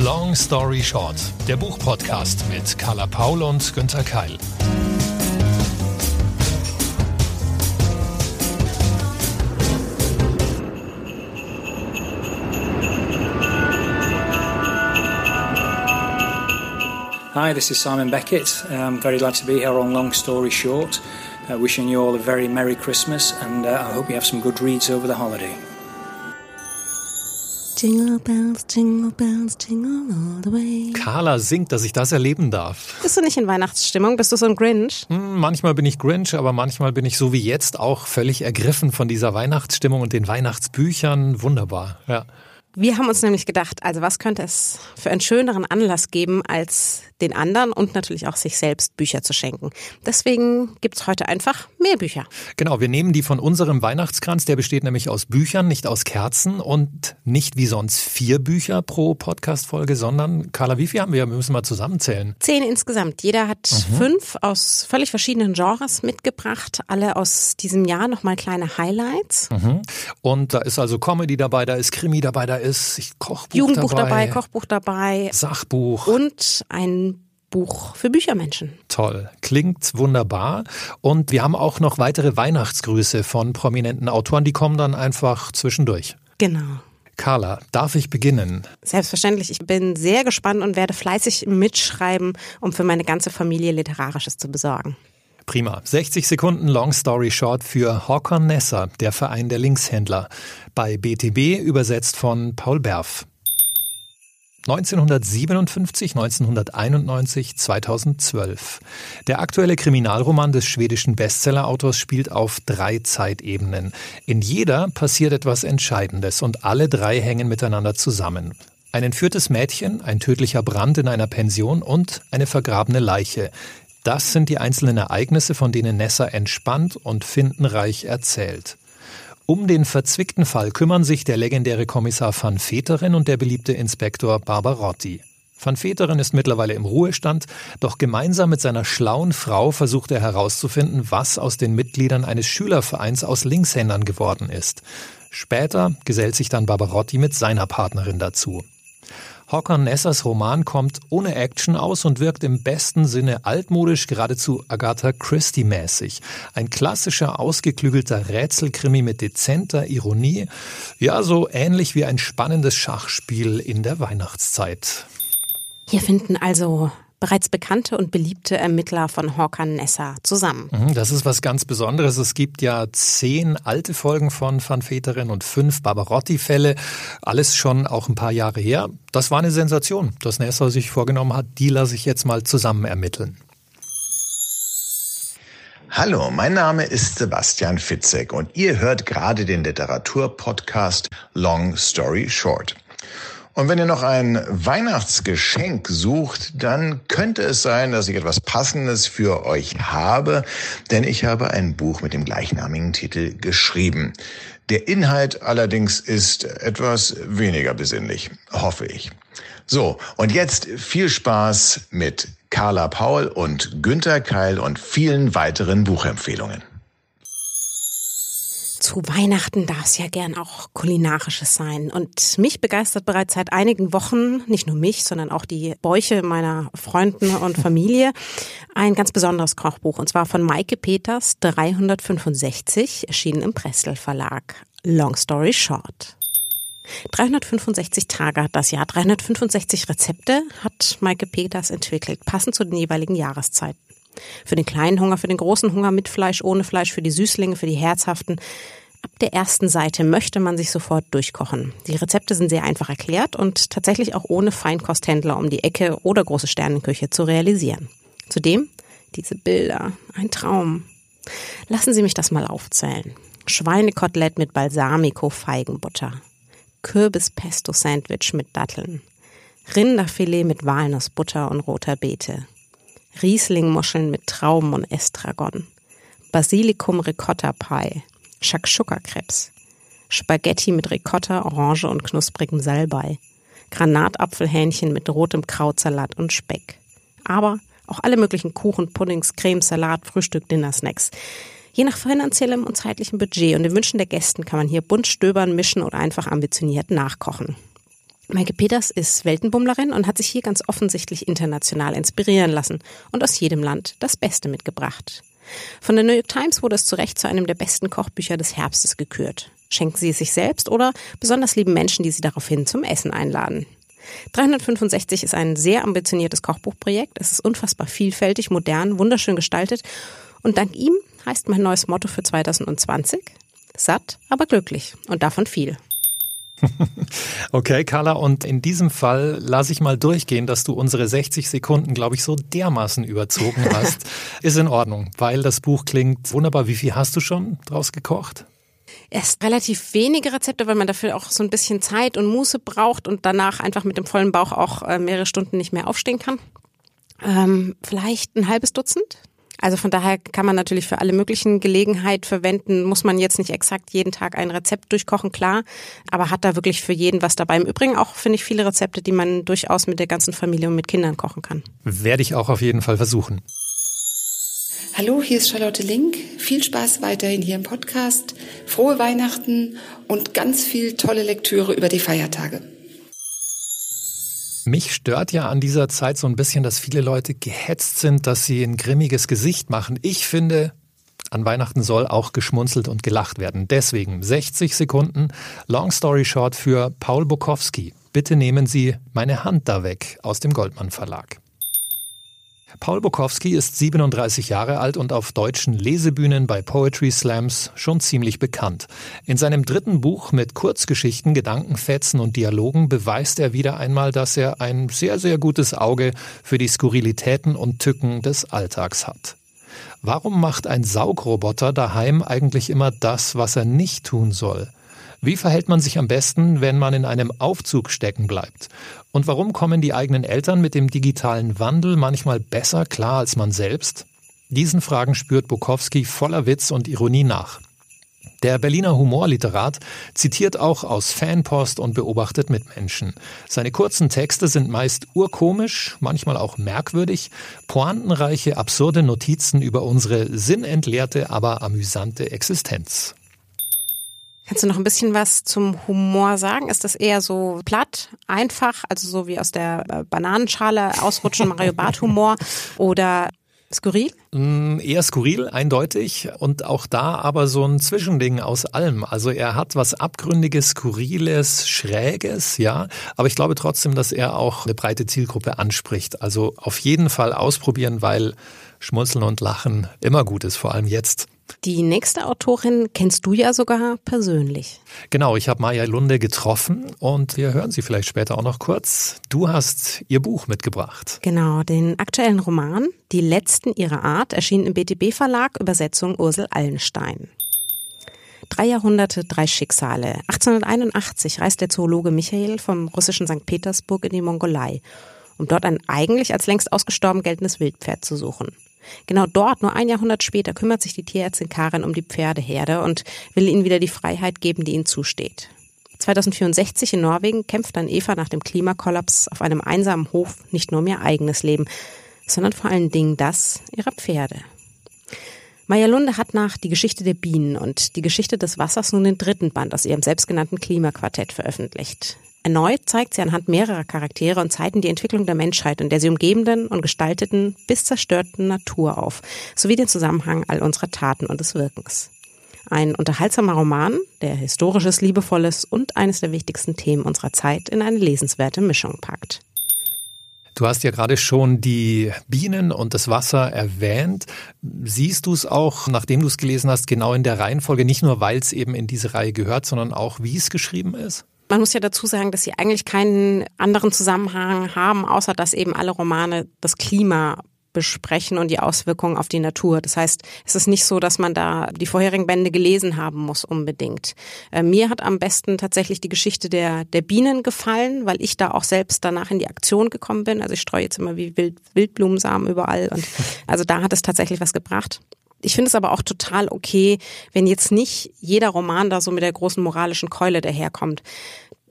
Long Story Short, der Buchpodcast mit Carla Paul und Günther Keil. Hi, this is Simon Beckett. I'm very glad to be here on Long Story Short. Uh, wishing you all a very Merry Christmas and uh, I hope you have some good reads over the holiday. Jingle bells, jingle bells, jingle all the way. Carla singt, dass ich das erleben darf. Bist du nicht in Weihnachtsstimmung? Bist du so ein Grinch? Hm, manchmal bin ich Grinch, aber manchmal bin ich so wie jetzt auch völlig ergriffen von dieser Weihnachtsstimmung und den Weihnachtsbüchern. Wunderbar, ja. Wir haben uns nämlich gedacht, also was könnte es für einen schöneren Anlass geben, als den anderen und natürlich auch sich selbst Bücher zu schenken. Deswegen gibt's heute einfach mehr Bücher. Genau, wir nehmen die von unserem Weihnachtskranz, der besteht nämlich aus Büchern, nicht aus Kerzen und nicht wie sonst vier Bücher pro Podcast-Folge, sondern, Carla, wie viel haben wir? Wir müssen mal zusammenzählen. Zehn insgesamt. Jeder hat mhm. fünf aus völlig verschiedenen Genres mitgebracht, alle aus diesem Jahr nochmal kleine Highlights. Mhm. Und da ist also Comedy dabei, da ist Krimi dabei, da ist ist Kochbuch Jugendbuch dabei, dabei, Kochbuch dabei, Sachbuch und ein Buch für Büchermenschen. Toll, klingt wunderbar. Und wir haben auch noch weitere Weihnachtsgrüße von prominenten Autoren, die kommen dann einfach zwischendurch. Genau. Carla, darf ich beginnen? Selbstverständlich. Ich bin sehr gespannt und werde fleißig mitschreiben, um für meine ganze Familie Literarisches zu besorgen. Prima. 60 Sekunden Long Story Short für Håkon Nesser, der Verein der Linkshändler. Bei BTB übersetzt von Paul Berf. 1957, 1991, 2012. Der aktuelle Kriminalroman des schwedischen Bestseller-Autors spielt auf drei Zeitebenen. In jeder passiert etwas Entscheidendes und alle drei hängen miteinander zusammen. Ein entführtes Mädchen, ein tödlicher Brand in einer Pension und eine vergrabene Leiche. Das sind die einzelnen Ereignisse, von denen Nessa entspannt und findenreich erzählt. Um den verzwickten Fall kümmern sich der legendäre Kommissar van Veteren und der beliebte Inspektor Barbarotti. Van Veteren ist mittlerweile im Ruhestand, doch gemeinsam mit seiner schlauen Frau versucht er herauszufinden, was aus den Mitgliedern eines Schülervereins aus Linkshändern geworden ist. Später gesellt sich dann Barbarotti mit seiner Partnerin dazu. Håkon Nessers Roman kommt ohne Action aus und wirkt im besten Sinne altmodisch, geradezu Agatha Christie-mäßig. Ein klassischer, ausgeklügelter Rätselkrimi mit dezenter Ironie. Ja, so ähnlich wie ein spannendes Schachspiel in der Weihnachtszeit. Hier finden also bereits bekannte und beliebte Ermittler von Håkan Nessa zusammen. Mhm, das ist was ganz Besonderes. Es gibt ja zehn alte Folgen von Van Veteren und fünf Barbarotti-Fälle. Alles schon auch ein paar Jahre her. Das war eine Sensation, dass Nessa sich vorgenommen hat, die lasse ich jetzt mal zusammen ermitteln. Hallo, mein Name ist Sebastian Fitzek und ihr hört gerade den Literaturpodcast Long Story Short. Und wenn ihr noch ein Weihnachtsgeschenk sucht, dann könnte es sein, dass ich etwas Passendes für euch habe, denn ich habe ein Buch mit dem gleichnamigen Titel geschrieben. Der Inhalt allerdings ist etwas weniger besinnlich, hoffe ich. So, und jetzt viel Spaß mit Carla Paul und Günther Keil und vielen weiteren Buchempfehlungen zu Weihnachten darf es ja gern auch kulinarisches sein. Und mich begeistert bereits seit einigen Wochen, nicht nur mich, sondern auch die Bäuche meiner Freunden und Familie, ein ganz besonderes Kochbuch. Und zwar von Maike Peters, 365, erschienen im Pressel Verlag. Long story short. 365 Tage hat das Jahr, 365 Rezepte hat Maike Peters entwickelt, passend zu den jeweiligen Jahreszeiten. Für den kleinen Hunger, für den großen Hunger mit Fleisch, ohne Fleisch, für die Süßlinge, für die Herzhaften. Ab der ersten Seite möchte man sich sofort durchkochen. Die Rezepte sind sehr einfach erklärt und tatsächlich auch ohne Feinkosthändler um die Ecke oder große Sternenküche zu realisieren. Zudem diese Bilder, ein Traum. Lassen Sie mich das mal aufzählen. Schweinekotelett mit Balsamico-Feigenbutter. Kürbis-Pesto-Sandwich mit Datteln. Rinderfilet mit Walnussbutter und roter Beete. Rieslingmuscheln mit Trauben und Estragon. Basilikum Ricotta Pie. Shakshuka-Krebs, Spaghetti mit Ricotta, Orange und knusprigem Salbei, Granatapfelhähnchen mit rotem Krautsalat und Speck. Aber auch alle möglichen Kuchen, Puddings, Cremes, Salat, Frühstück, Dinner, Snacks. Je nach finanziellem und zeitlichem Budget und den Wünschen der Gästen kann man hier bunt stöbern, mischen oder einfach ambitioniert nachkochen. Maike Peters ist Weltenbummlerin und hat sich hier ganz offensichtlich international inspirieren lassen und aus jedem Land das Beste mitgebracht. Von der New York Times wurde es zu Recht zu einem der besten Kochbücher des Herbstes gekürt. Schenken Sie es sich selbst oder besonders lieben Menschen, die Sie daraufhin zum Essen einladen. 365 ist ein sehr ambitioniertes Kochbuchprojekt. Es ist unfassbar vielfältig, modern, wunderschön gestaltet. Und dank ihm heißt mein neues Motto für 2020 satt, aber glücklich. Und davon viel. Okay, Carla, und in diesem Fall lasse ich mal durchgehen, dass du unsere 60 Sekunden, glaube ich, so dermaßen überzogen hast. Ist in Ordnung, weil das Buch klingt wunderbar. Wie viel hast du schon draus gekocht? Erst relativ wenige Rezepte, weil man dafür auch so ein bisschen Zeit und Muße braucht und danach einfach mit dem vollen Bauch auch äh, mehrere Stunden nicht mehr aufstehen kann. Ähm, vielleicht ein halbes Dutzend. Also von daher kann man natürlich für alle möglichen Gelegenheiten verwenden, muss man jetzt nicht exakt jeden Tag ein Rezept durchkochen, klar, aber hat da wirklich für jeden was dabei. Im Übrigen auch, finde ich, viele Rezepte, die man durchaus mit der ganzen Familie und mit Kindern kochen kann. Werde ich auch auf jeden Fall versuchen. Hallo, hier ist Charlotte Link. Viel Spaß weiterhin hier im Podcast. Frohe Weihnachten und ganz viel tolle Lektüre über die Feiertage. Mich stört ja an dieser Zeit so ein bisschen, dass viele Leute gehetzt sind, dass sie ein grimmiges Gesicht machen. Ich finde, an Weihnachten soll auch geschmunzelt und gelacht werden. Deswegen 60 Sekunden Long Story Short für Paul Bukowski. Bitte nehmen Sie meine Hand da weg aus dem Goldmann Verlag. Paul Bukowski ist 37 Jahre alt und auf deutschen Lesebühnen bei Poetry Slams schon ziemlich bekannt. In seinem dritten Buch mit Kurzgeschichten, Gedankenfetzen und Dialogen beweist er wieder einmal, dass er ein sehr, sehr gutes Auge für die Skurrilitäten und Tücken des Alltags hat. Warum macht ein Saugroboter daheim eigentlich immer das, was er nicht tun soll? Wie verhält man sich am besten, wenn man in einem Aufzug stecken bleibt? Und warum kommen die eigenen Eltern mit dem digitalen Wandel manchmal besser klar als man selbst? Diesen Fragen spürt Bukowski voller Witz und Ironie nach. Der Berliner Humorliterat zitiert auch aus Fanpost und beobachtet Mitmenschen. Seine kurzen Texte sind meist urkomisch, manchmal auch merkwürdig, pointenreiche, absurde Notizen über unsere sinnentleerte, aber amüsante Existenz. Kannst du noch ein bisschen was zum Humor sagen? Ist das eher so platt, einfach, also so wie aus der äh, Bananenschale ausrutschen Mario Bart Humor oder Skurril? Mm, eher skurril, eindeutig. Und auch da aber so ein Zwischending aus allem. Also er hat was Abgründiges, Skurriles, Schräges, ja. Aber ich glaube trotzdem, dass er auch eine breite Zielgruppe anspricht. Also auf jeden Fall ausprobieren, weil Schmunzeln und Lachen immer gut ist, vor allem jetzt. Die nächste Autorin kennst du ja sogar persönlich. Genau, ich habe Maja Lunde getroffen und wir hören sie vielleicht später auch noch kurz. Du hast ihr Buch mitgebracht. Genau, den aktuellen Roman Die letzten ihrer Art erschien im BTB Verlag, Übersetzung Ursel Allenstein. Drei Jahrhunderte, drei Schicksale. 1881 reist der Zoologe Michael vom russischen St. Petersburg in die Mongolei, um dort ein eigentlich als längst ausgestorben geltendes Wildpferd zu suchen. Genau dort, nur ein Jahrhundert später, kümmert sich die Tierärztin Karin um die Pferdeherde und will ihnen wieder die Freiheit geben, die ihnen zusteht. 2064 in Norwegen kämpft dann Eva nach dem Klimakollaps auf einem einsamen Hof nicht nur um ihr eigenes Leben, sondern vor allen Dingen das ihrer Pferde. Maya Lunde hat nach Die Geschichte der Bienen und Die Geschichte des Wassers nun den dritten Band aus ihrem selbstgenannten Klimaquartett veröffentlicht. Erneut zeigt sie anhand mehrerer Charaktere und Zeiten die Entwicklung der Menschheit und der sie umgebenden und gestalteten bis zerstörten Natur auf, sowie den Zusammenhang all unserer Taten und des Wirkens. Ein unterhaltsamer Roman, der historisches, liebevolles und eines der wichtigsten Themen unserer Zeit in eine lesenswerte Mischung packt. Du hast ja gerade schon die Bienen und das Wasser erwähnt. Siehst du es auch, nachdem du es gelesen hast, genau in der Reihenfolge, nicht nur weil es eben in diese Reihe gehört, sondern auch wie es geschrieben ist? Man muss ja dazu sagen, dass sie eigentlich keinen anderen Zusammenhang haben, außer dass eben alle Romane das Klima besprechen und die Auswirkungen auf die Natur. Das heißt, es ist nicht so, dass man da die vorherigen Bände gelesen haben muss unbedingt. Äh, mir hat am besten tatsächlich die Geschichte der, der Bienen gefallen, weil ich da auch selbst danach in die Aktion gekommen bin. Also ich streue jetzt immer wie Wild, Wildblumensamen überall und also da hat es tatsächlich was gebracht. Ich finde es aber auch total okay, wenn jetzt nicht jeder Roman da so mit der großen moralischen Keule daherkommt.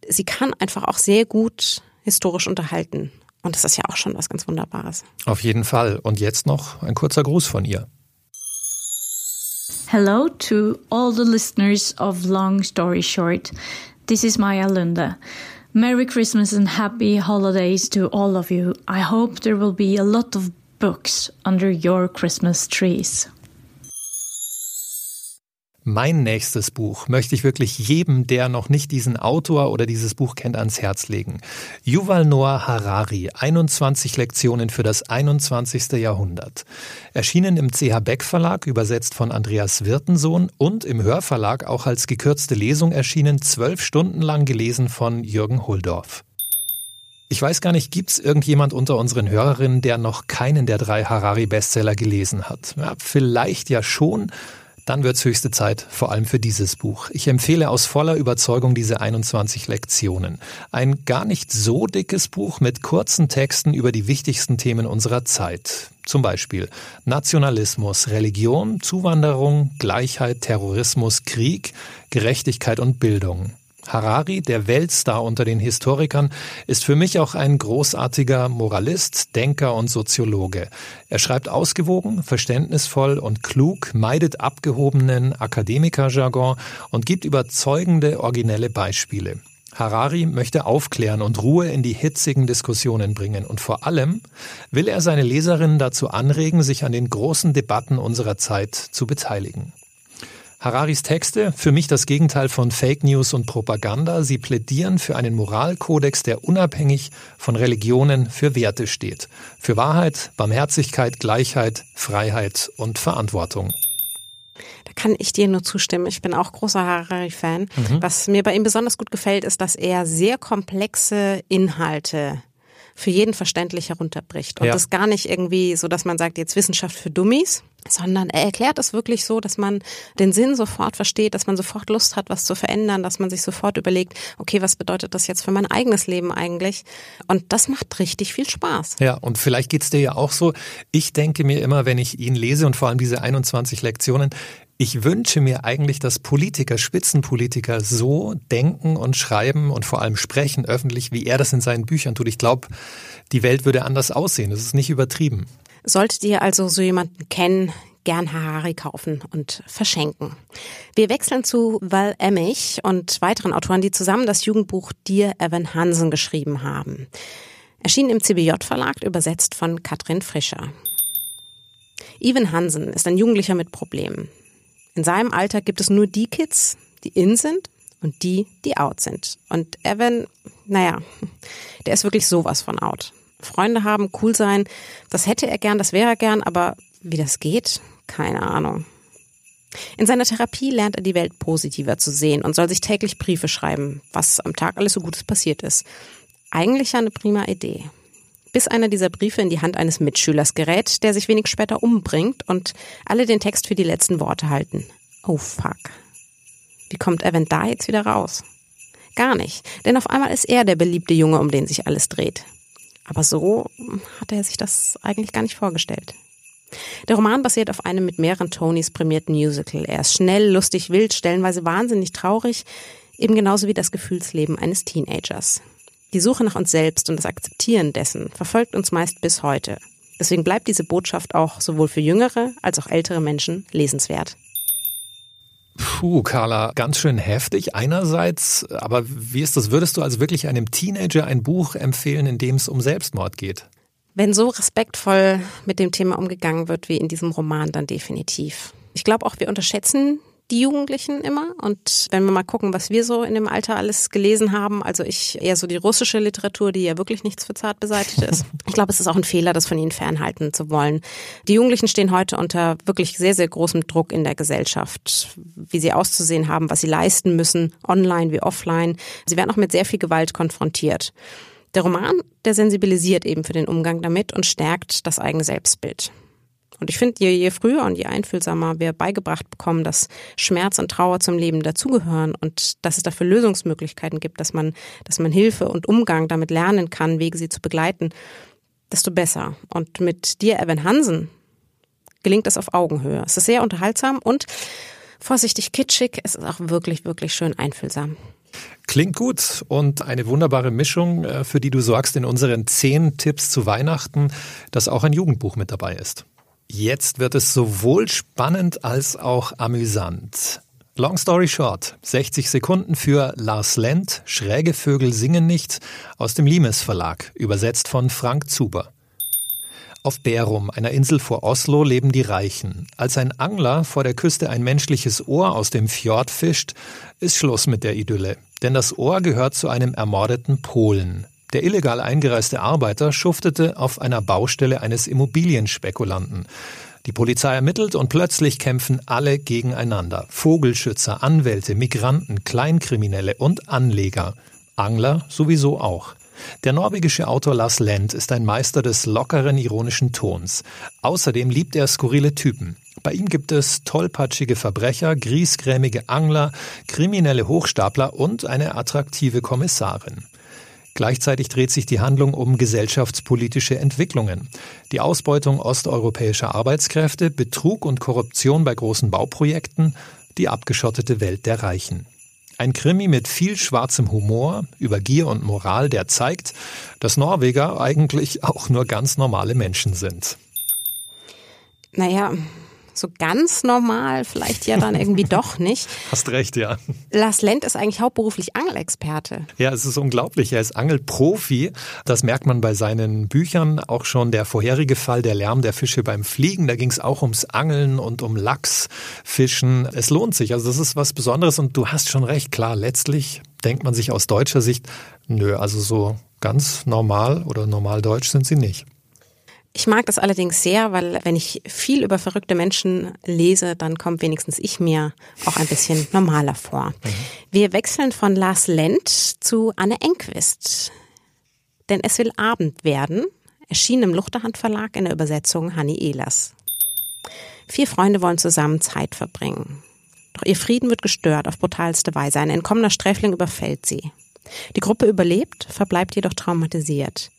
Sie kann einfach auch sehr gut historisch unterhalten. Und das ist ja auch schon was ganz Wunderbares. Auf jeden Fall. Und jetzt noch ein kurzer Gruß von ihr. Hello to all the listeners of Long Story Short. This is Maya Lunde. Merry Christmas and happy holidays to all of you. I hope there will be a lot of books under your Christmas trees. Mein nächstes Buch möchte ich wirklich jedem, der noch nicht diesen Autor oder dieses Buch kennt, ans Herz legen. Yuval Noah Harari, 21 Lektionen für das 21. Jahrhundert. Erschienen im CH Beck Verlag, übersetzt von Andreas Wirtensohn und im Hörverlag auch als gekürzte Lesung erschienen, zwölf Stunden lang gelesen von Jürgen Huldorf. Ich weiß gar nicht, gibt's irgendjemand unter unseren Hörerinnen, der noch keinen der drei Harari-Bestseller gelesen hat? Ja, vielleicht ja schon, dann wird's höchste Zeit, vor allem für dieses Buch. Ich empfehle aus voller Überzeugung diese 21 Lektionen. Ein gar nicht so dickes Buch mit kurzen Texten über die wichtigsten Themen unserer Zeit. Zum Beispiel Nationalismus, Religion, Zuwanderung, Gleichheit, Terrorismus, Krieg, Gerechtigkeit und Bildung. Harari, der Weltstar unter den Historikern, ist für mich auch ein großartiger Moralist, Denker und Soziologe. Er schreibt ausgewogen, verständnisvoll und klug, meidet abgehobenen Akademikerjargon und gibt überzeugende, originelle Beispiele. Harari möchte aufklären und Ruhe in die hitzigen Diskussionen bringen und vor allem will er seine Leserinnen dazu anregen, sich an den großen Debatten unserer Zeit zu beteiligen. Hararis Texte, für mich das Gegenteil von Fake News und Propaganda. Sie plädieren für einen Moralkodex, der unabhängig von Religionen für Werte steht. Für Wahrheit, Barmherzigkeit, Gleichheit, Freiheit und Verantwortung. Da kann ich dir nur zustimmen. Ich bin auch großer Harari-Fan. Mhm. Was mir bei ihm besonders gut gefällt, ist, dass er sehr komplexe Inhalte für jeden verständlich herunterbricht. Und ja. das gar nicht irgendwie so, dass man sagt, jetzt Wissenschaft für Dummies, sondern er erklärt es wirklich so, dass man den Sinn sofort versteht, dass man sofort Lust hat, was zu verändern, dass man sich sofort überlegt, okay, was bedeutet das jetzt für mein eigenes Leben eigentlich? Und das macht richtig viel Spaß. Ja, und vielleicht geht's dir ja auch so. Ich denke mir immer, wenn ich ihn lese und vor allem diese 21 Lektionen, ich wünsche mir eigentlich, dass Politiker, Spitzenpolitiker so denken und schreiben und vor allem sprechen öffentlich, wie er das in seinen Büchern tut. Ich glaube, die Welt würde anders aussehen. Das ist nicht übertrieben. Solltet ihr also so jemanden kennen, gern Harari kaufen und verschenken. Wir wechseln zu Val Emmich und weiteren Autoren, die zusammen das Jugendbuch Dear Evan Hansen geschrieben haben. Erschien im CBJ-Verlag, übersetzt von Katrin Frischer. Evan Hansen ist ein Jugendlicher mit Problemen. In seinem Alter gibt es nur die Kids, die in sind und die, die out sind. Und Evan, naja, der ist wirklich sowas von out. Freunde haben, cool sein, das hätte er gern, das wäre er gern, aber wie das geht, keine Ahnung. In seiner Therapie lernt er die Welt positiver zu sehen und soll sich täglich Briefe schreiben, was am Tag alles so Gutes passiert ist. Eigentlich ja eine prima Idee. Bis einer dieser Briefe in die Hand eines Mitschülers gerät, der sich wenig später umbringt und alle den Text für die letzten Worte halten. Oh fuck. Wie kommt Evan da jetzt wieder raus? Gar nicht, denn auf einmal ist er der beliebte Junge, um den sich alles dreht. Aber so hat er sich das eigentlich gar nicht vorgestellt. Der Roman basiert auf einem mit mehreren Tonys prämierten Musical. Er ist schnell, lustig, wild, stellenweise wahnsinnig traurig, eben genauso wie das Gefühlsleben eines Teenagers. Die Suche nach uns selbst und das Akzeptieren dessen verfolgt uns meist bis heute. Deswegen bleibt diese Botschaft auch sowohl für jüngere als auch ältere Menschen lesenswert. Puh, Carla, ganz schön heftig einerseits, aber wie ist das? Würdest du also wirklich einem Teenager ein Buch empfehlen, in dem es um Selbstmord geht? Wenn so respektvoll mit dem Thema umgegangen wird wie in diesem Roman, dann definitiv. Ich glaube auch, wir unterschätzen die Jugendlichen immer. Und wenn wir mal gucken, was wir so in dem Alter alles gelesen haben, also ich eher so die russische Literatur, die ja wirklich nichts für zart beseitigt ist. Ich glaube, es ist auch ein Fehler, das von ihnen fernhalten zu wollen. Die Jugendlichen stehen heute unter wirklich sehr, sehr großem Druck in der Gesellschaft, wie sie auszusehen haben, was sie leisten müssen, online wie offline. Sie werden auch mit sehr viel Gewalt konfrontiert. Der Roman, der sensibilisiert eben für den Umgang damit und stärkt das eigene Selbstbild. Und ich finde, je, je früher und je einfühlsamer wir beigebracht bekommen, dass Schmerz und Trauer zum Leben dazugehören und dass es dafür Lösungsmöglichkeiten gibt, dass man, dass man Hilfe und Umgang damit lernen kann, Wege sie zu begleiten, desto besser. Und mit dir, Evan Hansen, gelingt es auf Augenhöhe. Es ist sehr unterhaltsam und vorsichtig kitschig. Es ist auch wirklich, wirklich schön einfühlsam. Klingt gut und eine wunderbare Mischung, äh, für die du sorgst in unseren zehn Tipps zu Weihnachten, dass auch ein Jugendbuch mit dabei ist. Jetzt wird es sowohl spannend als auch amüsant. Long story short, 60 Sekunden für Lars Lent, Schräge Vögel singen nicht, aus dem Limes Verlag, übersetzt von Frank Zuber. Auf Bärum, einer Insel vor Oslo, leben die Reichen. Als ein Angler vor der Küste ein menschliches Ohr aus dem Fjord fischt, ist Schluss mit der Idylle. Denn das Ohr gehört zu einem ermordeten Polen. Der illegal eingereiste Arbeiter schuftete auf einer Baustelle eines Immobilienspekulanten. Die Polizei ermittelt und plötzlich kämpfen alle gegeneinander. Vogelschützer, Anwälte, Migranten, Kleinkriminelle und Anleger. Angler sowieso auch. Der norwegische Autor Lars Lent ist ein Meister des lockeren, ironischen Tons. Außerdem liebt er skurrile Typen. Bei ihm gibt es tollpatschige Verbrecher, griesgrämige Angler, kriminelle Hochstapler und eine attraktive Kommissarin. Gleichzeitig dreht sich die Handlung um gesellschaftspolitische Entwicklungen. Die Ausbeutung osteuropäischer Arbeitskräfte, Betrug und Korruption bei großen Bauprojekten, die abgeschottete Welt der Reichen. Ein Krimi mit viel schwarzem Humor über Gier und Moral, der zeigt, dass Norweger eigentlich auch nur ganz normale Menschen sind. Naja, so ganz normal, vielleicht ja dann irgendwie doch nicht. Hast recht, ja. Lars Lent ist eigentlich hauptberuflich Angelexperte. Ja, es ist unglaublich. Er ist Angelprofi. Das merkt man bei seinen Büchern. Auch schon der vorherige Fall, der Lärm der Fische beim Fliegen. Da ging es auch ums Angeln und um Lachsfischen. Es lohnt sich. Also das ist was Besonderes und du hast schon recht. Klar, letztlich denkt man sich aus deutscher Sicht, nö, also so ganz normal oder normal deutsch sind sie nicht. Ich mag das allerdings sehr, weil wenn ich viel über verrückte Menschen lese, dann kommt wenigstens ich mir auch ein bisschen normaler vor. Mhm. Wir wechseln von Lars Lent zu Anne Enquist. Denn es will Abend werden, erschien im Luchterhand Verlag in der Übersetzung Hanni Ehlers. Vier Freunde wollen zusammen Zeit verbringen. Doch ihr Frieden wird gestört auf brutalste Weise. Ein entkommener Sträfling überfällt sie. Die Gruppe überlebt, verbleibt jedoch traumatisiert.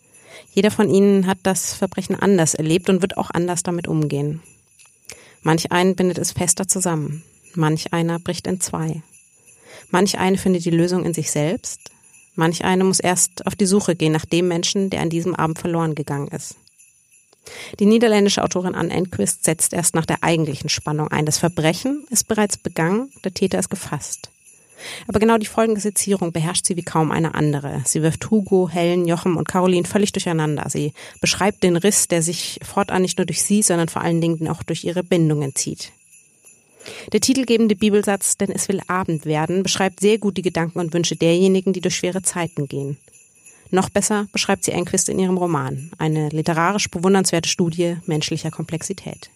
Jeder von ihnen hat das Verbrechen anders erlebt und wird auch anders damit umgehen. Manch einen bindet es fester zusammen, manch einer bricht in zwei. Manch eine findet die Lösung in sich selbst, manch eine muss erst auf die Suche gehen nach dem Menschen, der an diesem Abend verloren gegangen ist. Die niederländische Autorin Anne Enquist setzt erst nach der eigentlichen Spannung ein. Das Verbrechen ist bereits begangen, der Täter ist gefasst. Aber genau die Folgensetzierung beherrscht sie wie kaum eine andere. Sie wirft Hugo, Helen, Jochem und Caroline völlig durcheinander. Sie beschreibt den Riss, der sich fortan nicht nur durch sie, sondern vor allen Dingen auch durch ihre Bindungen zieht. Der titelgebende Bibelsatz, denn es will Abend werden, beschreibt sehr gut die Gedanken und Wünsche derjenigen, die durch schwere Zeiten gehen. Noch besser beschreibt sie Enquist in ihrem Roman, eine literarisch bewundernswerte Studie menschlicher Komplexität.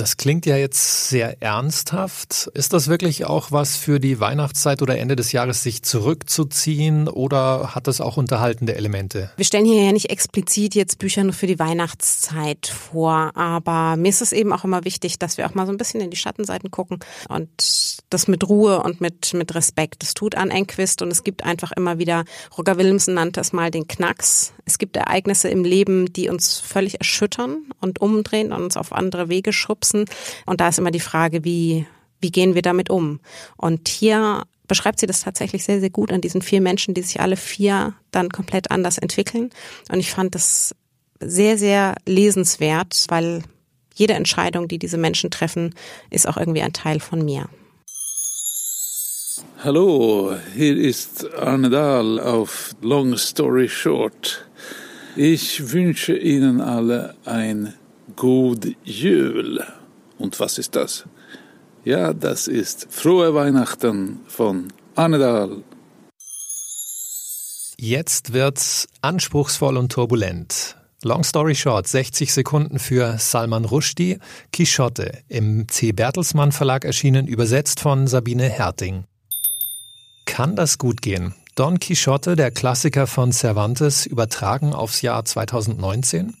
Das klingt ja jetzt sehr ernsthaft. Ist das wirklich auch was für die Weihnachtszeit oder Ende des Jahres, sich zurückzuziehen oder hat das auch unterhaltende Elemente? Wir stellen hier ja nicht explizit jetzt Bücher nur für die Weihnachtszeit vor, aber mir ist es eben auch immer wichtig, dass wir auch mal so ein bisschen in die Schattenseiten gucken und das mit Ruhe und mit, mit Respekt. Das tut an Enquist und es gibt einfach immer wieder, Roger Willemsen nannte es mal den Knacks. Es gibt Ereignisse im Leben, die uns völlig erschüttern und umdrehen und uns auf andere Wege schubsen. Und da ist immer die Frage, wie, wie gehen wir damit um? Und hier beschreibt sie das tatsächlich sehr, sehr gut an diesen vier Menschen, die sich alle vier dann komplett anders entwickeln. Und ich fand das sehr, sehr lesenswert, weil jede Entscheidung, die diese Menschen treffen, ist auch irgendwie ein Teil von mir. Hallo, hier ist Arne Dahl auf Long Story Short. Ich wünsche Ihnen alle ein God Jul. Und was ist das? Ja, das ist Frohe Weihnachten von Annedal. Jetzt wird's anspruchsvoll und turbulent. Long story short, 60 Sekunden für Salman Rushdie, Quixote, im C. Bertelsmann Verlag erschienen, übersetzt von Sabine Herting. Kann das gut gehen? Don Quixote, der Klassiker von Cervantes, übertragen aufs Jahr 2019?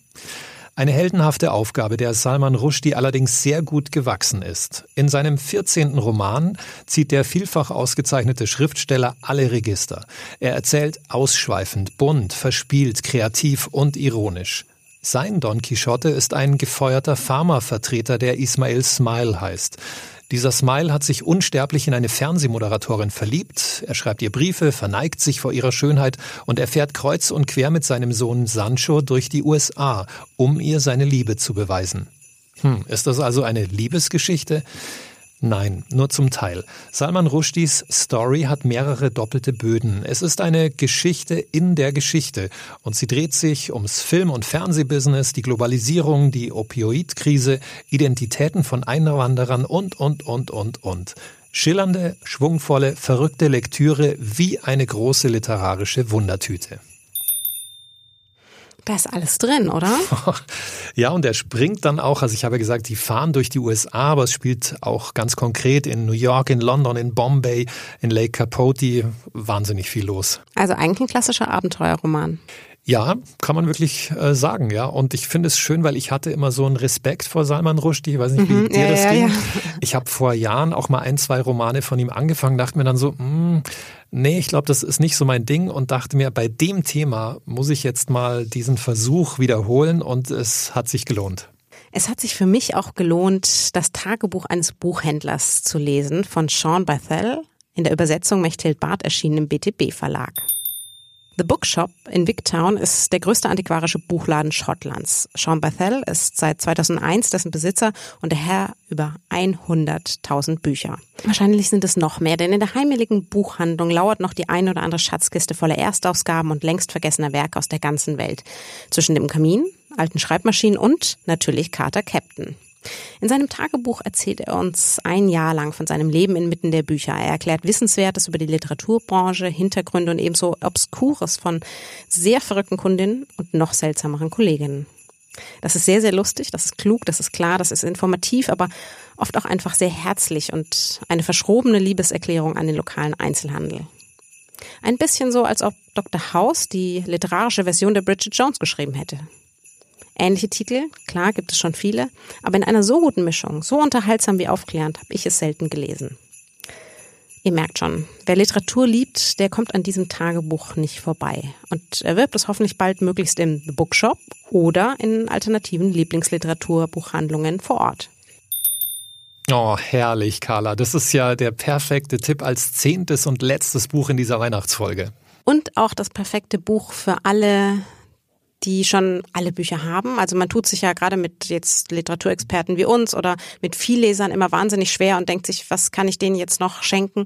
Eine heldenhafte Aufgabe, der Salman Rushdie allerdings sehr gut gewachsen ist. In seinem 14. Roman zieht der vielfach ausgezeichnete Schriftsteller alle Register. Er erzählt ausschweifend, bunt, verspielt, kreativ und ironisch. Sein Don Quixote ist ein gefeuerter Pharmavertreter, der Ismail Smile heißt. Dieser Smile hat sich unsterblich in eine Fernsehmoderatorin verliebt. Er schreibt ihr Briefe, verneigt sich vor ihrer Schönheit und er fährt kreuz und quer mit seinem Sohn Sancho durch die USA, um ihr seine Liebe zu beweisen. Hm, ist das also eine Liebesgeschichte? Nein, nur zum Teil. Salman Rushdies Story hat mehrere doppelte Böden. Es ist eine Geschichte in der Geschichte und sie dreht sich ums Film- und Fernsehbusiness, die Globalisierung, die Opioidkrise, Identitäten von Einwanderern und, und, und, und, und. Schillernde, schwungvolle, verrückte Lektüre wie eine große literarische Wundertüte. Da ist alles drin, oder? ja, und er springt dann auch, also ich habe gesagt, die fahren durch die USA, aber es spielt auch ganz konkret in New York, in London, in Bombay, in Lake Capote, wahnsinnig viel los. Also eigentlich ein klassischer Abenteuerroman. Ja, kann man wirklich äh, sagen, ja. Und ich finde es schön, weil ich hatte immer so einen Respekt vor Salman Rushdie. Ich weiß nicht, wie mhm, dir ja, das ja, ging. Ja. Ich habe vor Jahren auch mal ein, zwei Romane von ihm angefangen, dachte mir dann so, mh, hm, nee, ich glaube, das ist nicht so mein Ding und dachte mir, bei dem Thema muss ich jetzt mal diesen Versuch wiederholen und es hat sich gelohnt. Es hat sich für mich auch gelohnt, das Tagebuch eines Buchhändlers zu lesen von Sean Bethel, in der Übersetzung Mechthild Barth erschienen im BTB Verlag. The Bookshop in Wigtown ist der größte antiquarische Buchladen Schottlands. Sean Bethel ist seit 2001 dessen Besitzer und der Herr über 100.000 Bücher. Wahrscheinlich sind es noch mehr, denn in der heimeligen Buchhandlung lauert noch die ein oder andere Schatzkiste voller Erstausgaben und längst vergessener Werke aus der ganzen Welt. Zwischen dem Kamin, alten Schreibmaschinen und natürlich Carter Captain. In seinem Tagebuch erzählt er uns ein Jahr lang von seinem Leben inmitten der Bücher. Er erklärt Wissenswertes über die Literaturbranche, Hintergründe und ebenso Obskures von sehr verrückten Kundinnen und noch seltsameren Kolleginnen. Das ist sehr, sehr lustig, das ist klug, das ist klar, das ist informativ, aber oft auch einfach sehr herzlich und eine verschrobene Liebeserklärung an den lokalen Einzelhandel. Ein bisschen so, als ob Dr. House die literarische Version der Bridget Jones geschrieben hätte. Ähnliche Titel, klar gibt es schon viele, aber in einer so guten Mischung, so unterhaltsam wie aufklärend, habe ich es selten gelesen. Ihr merkt schon, wer Literatur liebt, der kommt an diesem Tagebuch nicht vorbei und erwirbt es hoffentlich bald möglichst im Bookshop oder in alternativen Lieblingsliteraturbuchhandlungen vor Ort. Oh, herrlich, Carla. Das ist ja der perfekte Tipp als zehntes und letztes Buch in dieser Weihnachtsfolge. Und auch das perfekte Buch für alle die schon alle Bücher haben. Also man tut sich ja gerade mit jetzt Literaturexperten wie uns oder mit Viellesern immer wahnsinnig schwer und denkt sich, was kann ich denen jetzt noch schenken?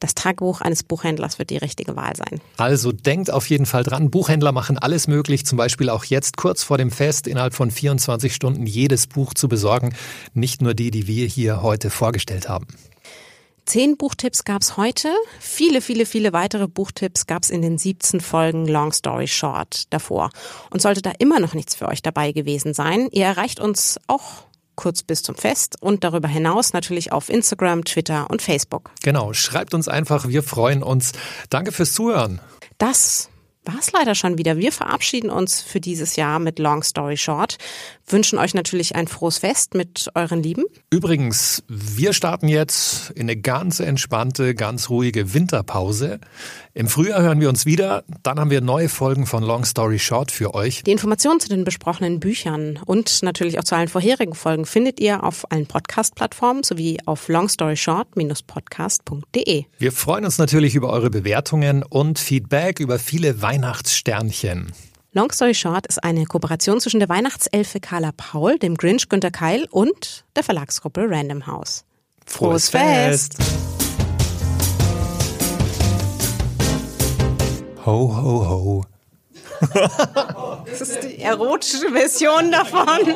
Das Tagebuch eines Buchhändlers wird die richtige Wahl sein. Also denkt auf jeden Fall dran, Buchhändler machen alles möglich, zum Beispiel auch jetzt kurz vor dem Fest innerhalb von 24 Stunden jedes Buch zu besorgen, nicht nur die, die wir hier heute vorgestellt haben. Zehn Buchtipps gab's heute. Viele, viele, viele weitere Buchtipps gab's in den 17 Folgen Long Story Short davor. Und sollte da immer noch nichts für euch dabei gewesen sein, ihr erreicht uns auch kurz bis zum Fest und darüber hinaus natürlich auf Instagram, Twitter und Facebook. Genau, schreibt uns einfach, wir freuen uns. Danke fürs Zuhören. Das war es leider schon wieder. Wir verabschieden uns für dieses Jahr mit Long Story Short, wünschen euch natürlich ein frohes Fest mit euren Lieben. Übrigens, wir starten jetzt in eine ganz entspannte, ganz ruhige Winterpause. Im Frühjahr hören wir uns wieder. Dann haben wir neue Folgen von Long Story Short für euch. Die Informationen zu den besprochenen Büchern und natürlich auch zu allen vorherigen Folgen findet ihr auf allen Podcast-Plattformen sowie auf longstoryshort-podcast.de. Wir freuen uns natürlich über eure Bewertungen und Feedback über viele Weihnachtssternchen. Long Story Short ist eine Kooperation zwischen der Weihnachtselfe Carla Paul, dem Grinch Günter Keil und der Verlagsgruppe Random House. Frohes, Frohes Fest! Fest. Ho, ho, ho. das ist die erotische Version davon.